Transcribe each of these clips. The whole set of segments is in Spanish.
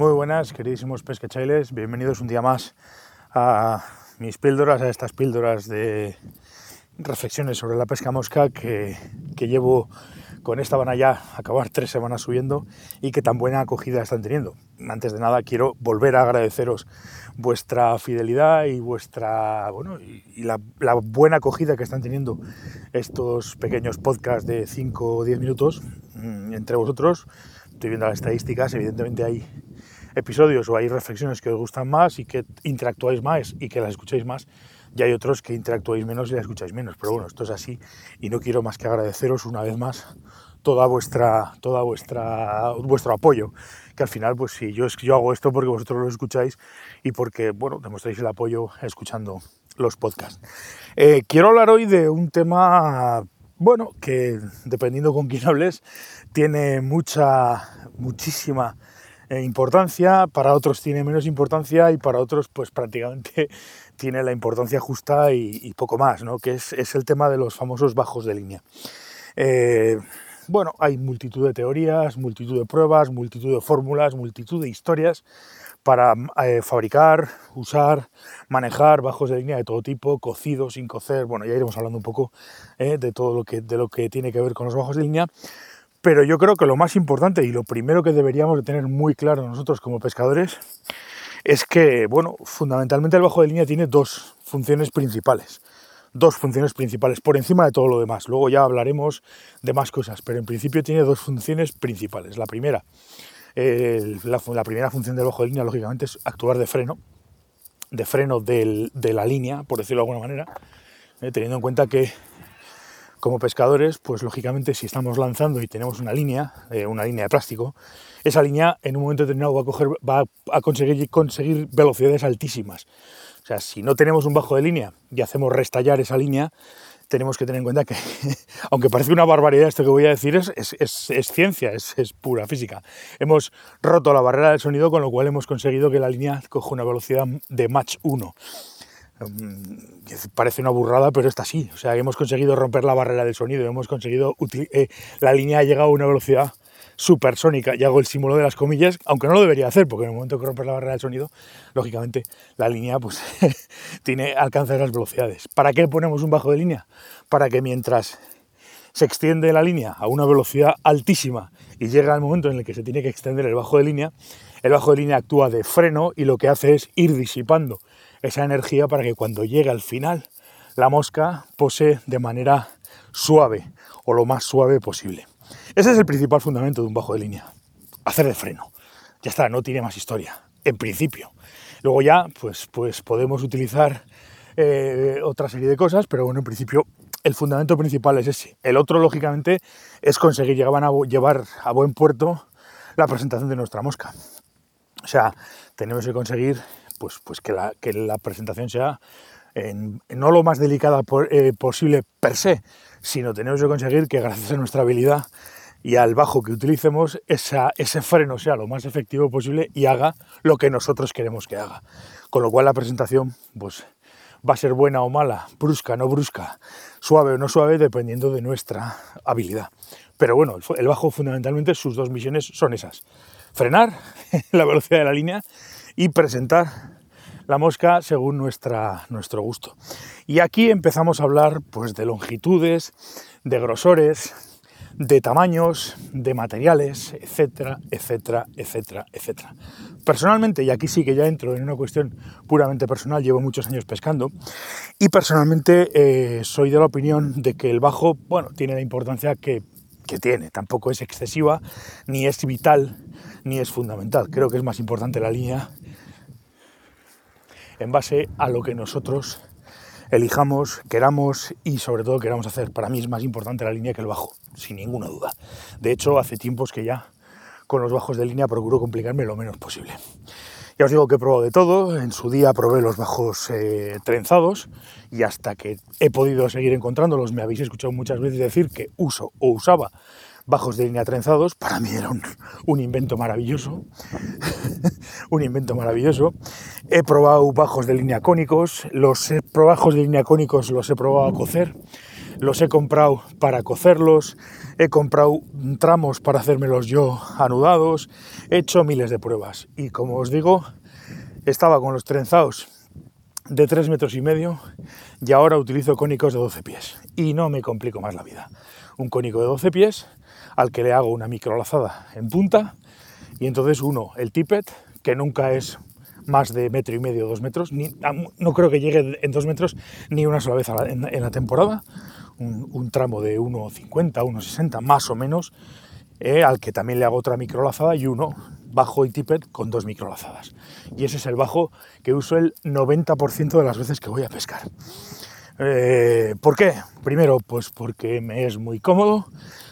Muy buenas, queridísimos pescachailes, bienvenidos un día más a mis píldoras, a estas píldoras de reflexiones sobre la pesca mosca que, llevo con esta van a ya acabar tres semanas subiendo y que tan buena acogida están teniendo. Antes de nada quiero volver a agradeceros vuestra fidelidad y vuestra bueno y, la, la, buena acogida que están teniendo estos pequeños podcasts de 5 o 10 minutos mmm, entre vosotros. Estoy viendo las estadísticas, evidentemente hay episodios o hay reflexiones que os gustan más y que interactuáis más y que las escucháis más y hay otros que interactuáis menos y las escucháis menos. Pero bueno, esto es así y no quiero más que agradeceros una vez más toda vuestra, toda vuestra, vuestro apoyo. Que al final, pues sí, yo, yo hago esto porque vosotros lo escucháis y porque, bueno, demostráis el apoyo escuchando los podcasts. Eh, quiero hablar hoy de un tema, bueno, que dependiendo con quién hables, tiene mucha, muchísima importancia, para otros tiene menos importancia y para otros pues prácticamente tiene la importancia justa y, poco más, ¿no? que es, es, el tema de los famosos bajos de línea. Eh, bueno, hay multitud de teorías, multitud de pruebas, multitud de fórmulas, multitud de historias para eh, fabricar, usar, manejar bajos de línea de todo tipo, cocidos, sin cocer, bueno, ya iremos hablando un poco eh, de todo lo que, de lo que tiene que ver con los bajos de línea, pero yo creo que lo más importante y lo primero que deberíamos de tener muy claro nosotros como pescadores es que, bueno, fundamentalmente el bajo de línea tiene dos funciones principales. Dos funciones principales por encima de todo lo demás. Luego ya hablaremos de más cosas, pero en principio tiene dos funciones principales. La primera, la, la, primera función del bajo de línea, lógicamente, es actuar de freno, de freno del, de la línea, por decirlo de alguna manera, eh, teniendo en cuenta que como pescadores, pues lógicamente si estamos lanzando y tenemos una línea, eh, una línea de plástico, esa línea en un momento determinado va a, coger, va conseguir, velocidades altísimas. O sea, si no tenemos un bajo de línea y hacemos restallar esa línea, tenemos que tener en cuenta que, aunque parece una barbaridad esto que voy a decir, es, es ciencia, es, pura física. Hemos roto la barrera del sonido, con lo cual hemos conseguido que la línea coja una velocidad de Mach 1 parece una burrada, pero está así. O sea, hemos conseguido romper la barrera del sonido, hemos conseguido, eh, la línea ha llegado a una velocidad supersónica, y hago el símbolo de las comillas, aunque no lo debería hacer, porque en el momento que rompes la barrera del sonido, lógicamente la línea pues tiene alcanza esas velocidades. ¿Para qué ponemos un bajo de línea? Para que mientras se extiende la línea a una velocidad altísima y llega el momento en el que se tiene que extender el bajo de línea, el bajo de línea actúa de freno y lo que hace es ir disipando esa energía para que cuando llegue al final la mosca pose de manera suave o lo más suave posible. Ese es el principal fundamento de un bajo de línea, hacer de freno. Ya está, no tiene más historia, en principio. Luego ya, pues, pues podemos utilizar eh, otra serie de cosas, pero bueno, en principio el fundamento principal es ese. El otro, lógicamente, es conseguir llevar a, llevar a buen puerto la presentación de nuestra mosca. O sea, tenemos que conseguir pues, pues que, la, que la presentación sea no lo más delicada eh, posible per se, sino tenemos que conseguir que gracias a nuestra habilidad y al bajo que utilicemos, esa, ese freno sea lo más efectivo posible y haga lo que nosotros queremos que haga. Con lo cual la presentación pues, va a ser buena o mala, brusca, no brusca, suave o no suave, dependiendo de nuestra habilidad. Pero bueno, el bajo fundamentalmente sus dos misiones son esas. Frenar la velocidad de la línea y presentar la mosca según nuestra, nuestro gusto. Y aquí empezamos a hablar pues, de longitudes, de grosores, de tamaños, de materiales, etcétera, etcétera, etcétera, etcétera. Personalmente, y aquí sí que ya entro en una cuestión puramente personal, llevo muchos años pescando, y personalmente eh, soy de la opinión de que el bajo, bueno, tiene la importancia que, que tiene, tampoco es excesiva, ni es vital, ni es fundamental. Creo que es más importante la línea en base a lo que nosotros elijamos, queramos y sobre todo queramos hacer. Para mí es más importante la línea que el bajo, sin ninguna duda. De hecho, hace tiempos que ya con los bajos de línea procuro complicarme lo menos posible. Ya os digo que he probado de todo, en su día probé los bajos eh, trenzados y hasta que he podido seguir encontrándolos, me habéis escuchado muchas veces decir que uso o usaba bajos de línea trenzados, para mí era un, invento maravilloso, un invento maravilloso. He probado bajos de línea cónicos, los bajos de línea cónicos los he probado a cocer, los he comprado para cocerlos, he comprado tramos para hacérmelos yo anudados, he hecho miles de pruebas y como os digo, estaba con los trenzados de 3 metros y medio y ahora utilizo cónicos de 12 pies y no me complico más la vida. Un cónico de 12 pies al que le hago una microlazada en punta y entonces uno, el tippet, que nunca es más de metro y medio, dos metros, ni, no creo que llegue en dos metros ni una sola vez en, la temporada, un, tramo de 1,50, 1,60 más o menos, eh, al que también le hago otra microlazada y uno bajo y tippet con dos microlazadas. Y ese es el bajo que uso el 90% de las veces que voy a pescar. Eh, ¿Por qué? Primero, pues porque me es muy cómodo.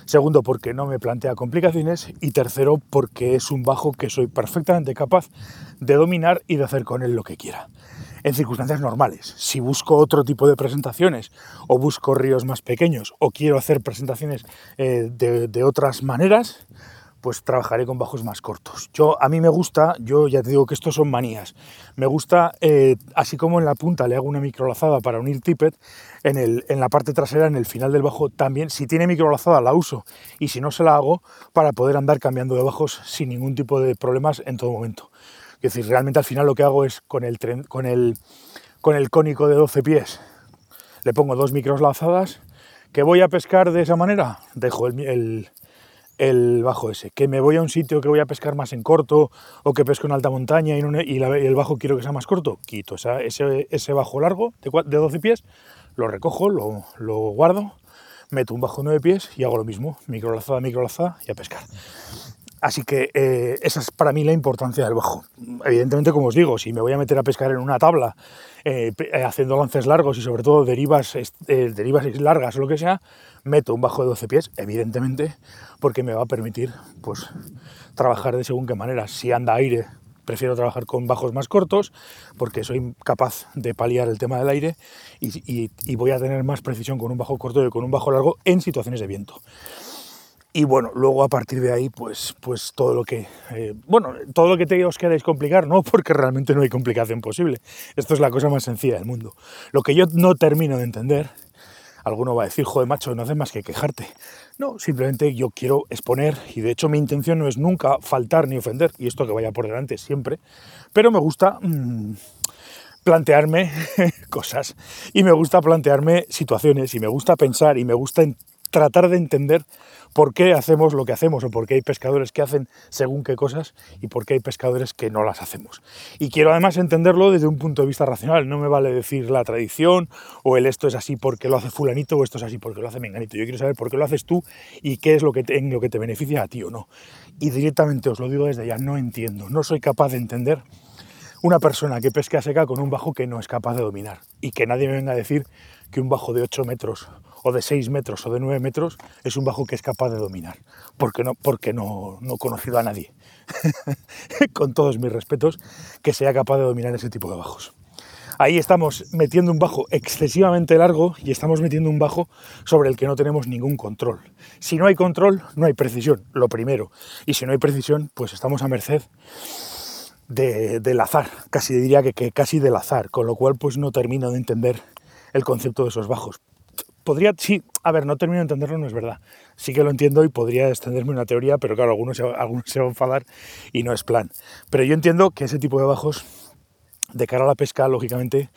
Segundo, porque no me plantea complicaciones. Y tercero, porque es un bajo que soy perfectamente capaz de dominar y de hacer con él lo que quiera. En circunstancias normales, si busco otro tipo de presentaciones o busco ríos más pequeños o quiero hacer presentaciones eh, de otras maneras, pues trabajaré con bajos más cortos. Yo, a mí me gusta, yo ya te digo que estos son manías, me gusta, eh, así como en la punta le hago una microlazada para unir tippet, en, el, en la parte trasera, en el final del bajo, también, si tiene microlazada la uso, y si no se la hago, para poder andar cambiando de bajos sin ningún tipo de problemas en todo momento. Es decir, realmente al final lo que hago es con el, con el, con el cónico de 12 pies, le pongo dos microlazadas, que voy a pescar de esa manera, dejo el el bajo ese. Que me voy a un sitio que voy a pescar más en corto o que pesco en alta montaña y, el bajo quiero que sea más corto, quito ese, bajo largo de, 12 pies, lo recojo, lo, guardo, meto un bajo de 9 pies y hago lo mismo, microlazada, microlazada y a pescar. Así que eh, esa es para mí la importancia del bajo. Evidentemente, como os digo, si me voy a meter a pescar en una tabla, eh, eh, haciendo lances largos y sobre todo derivas, largas o lo que sea, meto un bajo de 12 pies, evidentemente, porque me va a permitir pues, trabajar de según qué manera. Si anda aire, prefiero trabajar con bajos más cortos, porque soy capaz de paliar el tema del aire y, y voy a tener más precisión con un bajo corto que con un bajo largo en situaciones de viento. Y bueno, luego a partir de ahí, pues, pues todo lo que, eh, bueno, todo lo que te os queráis complicar, no, porque realmente no hay complicación posible. Esto es la cosa más sencilla del mundo. Lo que yo no termino de entender, alguno va a decir, joder, macho, no haces más que quejarte. No, simplemente yo quiero exponer, y de hecho mi intención no es nunca faltar ni ofender, y esto que vaya por delante siempre, pero me gusta... Mm, plantearme cosas y me gusta plantearme situaciones y me gusta pensar y me gusta tratar de entender por qué hacemos lo que hacemos o por qué hay pescadores que hacen según qué cosas y por qué hay pescadores que no las hacemos. Y quiero además entenderlo desde un punto de vista racional, no me vale decir la tradición o el esto es así porque lo hace fulanito o esto es así porque lo hace menganito. Yo quiero saber por qué lo haces tú y qué es lo que te, en lo que te beneficia a ti o no. Y directamente os lo digo desde ya, no entiendo, no soy capaz de entender una persona que pesca seca con un bajo que no es capaz de dominar y que nadie me venga a decir que un bajo de 8 metros o de 6 metros o de 9 metros es un bajo que es capaz de dominar, porque no, porque no, no he conocido a nadie, con todos mis respetos, que sea capaz de dominar ese tipo de bajos. Ahí estamos metiendo un bajo excesivamente largo y estamos metiendo un bajo sobre el que no tenemos ningún control. Si no hay control, no hay precisión, lo primero. Y si no hay precisión, pues estamos a merced del azar, casi diría que, que, casi del azar, con lo cual pues no termino de entender el concepto de esos bajos podría, sí, a ver, no termino de entenderlo, no es verdad. Sí que lo entiendo y podría extenderme una teoría, pero claro, algunos se, van a enfadar y no es plan. Pero yo entiendo que ese tipo de bajos, de cara a la pesca, lógicamente,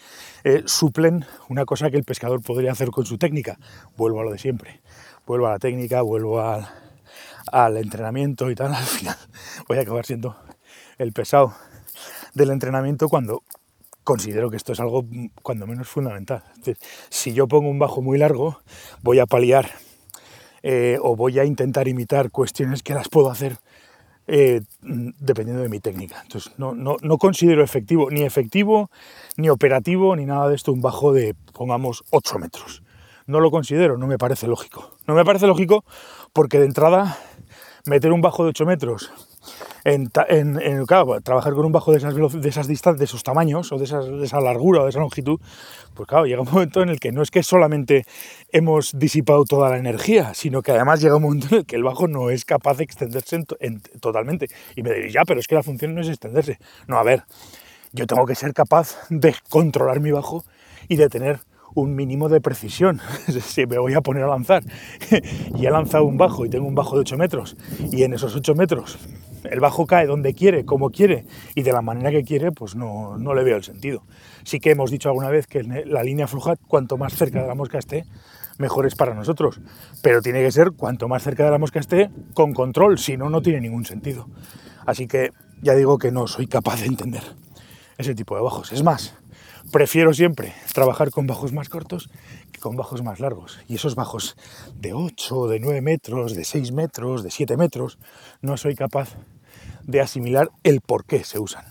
eh, suplen una cosa que el pescador podría hacer con su técnica. Vuelvo a lo de siempre. Vuelvo a la técnica, vuelvo al entrenamiento y tal. Al final voy a acabar siendo el pesado del entrenamiento cuando considero que esto es algo mm, cuando menos fundamental. si yo pongo un bajo muy largo, voy a paliar eh, o voy a intentar imitar cuestiones que las puedo hacer eh, mm, dependiendo de mi técnica. Entonces, no, no, no, considero efectivo, ni efectivo, ni operativo, ni nada de esto, un bajo de, pongamos, 8 metros. No lo considero, no me parece lógico. No me parece lógico porque de entrada meter un bajo de 8 metros en, trabajar con un bajo de esas, de esas distancias, de esos tamaños, o de, esa largura, o de esa longitud, pues claro, llega un momento en el que no es que solamente hemos disipado toda la energía, sino que además llega un momento en el que el bajo no es capaz de extenderse totalmente. Y me diréis, ya, pero es que la función no es extenderse. No, a ver, yo tengo que ser capaz de controlar mi bajo y de tener un mínimo de precisión. si me voy a poner a lanzar y he lanzado un bajo y tengo un bajo de 8 metros y en esos 8 metros el bajo cae donde quiere, como quiere y de la manera que quiere, pues no, no le veo el sentido. Sí que hemos dicho alguna vez que la línea floja, cuanto más cerca de la mosca esté, mejor es para nosotros. Pero tiene que ser cuanto más cerca de la mosca esté, con control, si no, no tiene ningún sentido. Así que ya digo que no soy capaz de entender ese tipo de bajos. Es más, prefiero siempre trabajar con bajos más cortos con bajos más largos. Y esos bajos de 8, de 9 metros, de 6 metros, de 7 metros, no soy capaz de asimilar el por qué se usan.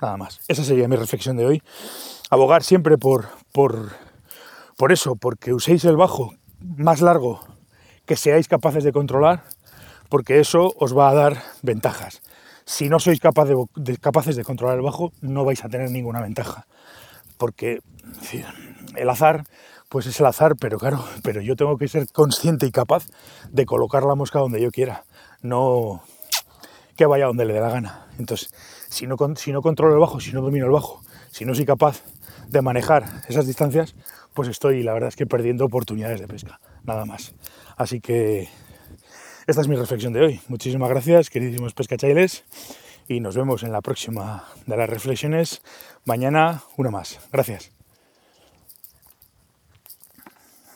Nada más. Esa sería mi reflexión de hoy. Abogar siempre por, por, por eso, porque uséis el bajo más largo que seáis capaces de controlar, porque eso os va a dar ventajas. Si no sois capaces de controlar el bajo, no vais a tener ninguna ventaja porque el azar, pues es el azar, pero claro, pero yo tengo que ser consciente y capaz de colocar la mosca donde yo quiera, no que vaya donde le dé la gana. Entonces, si no, si no controlo el bajo, si no domino el bajo, si no soy capaz de manejar esas distancias, pues estoy, la verdad es que perdiendo oportunidades de pesca, nada más. Así que esta es mi reflexión de hoy. Muchísimas gracias, queridísimos pescachailes y nos vemos en la próxima de las reflexiones. Mañana una más. Gracias.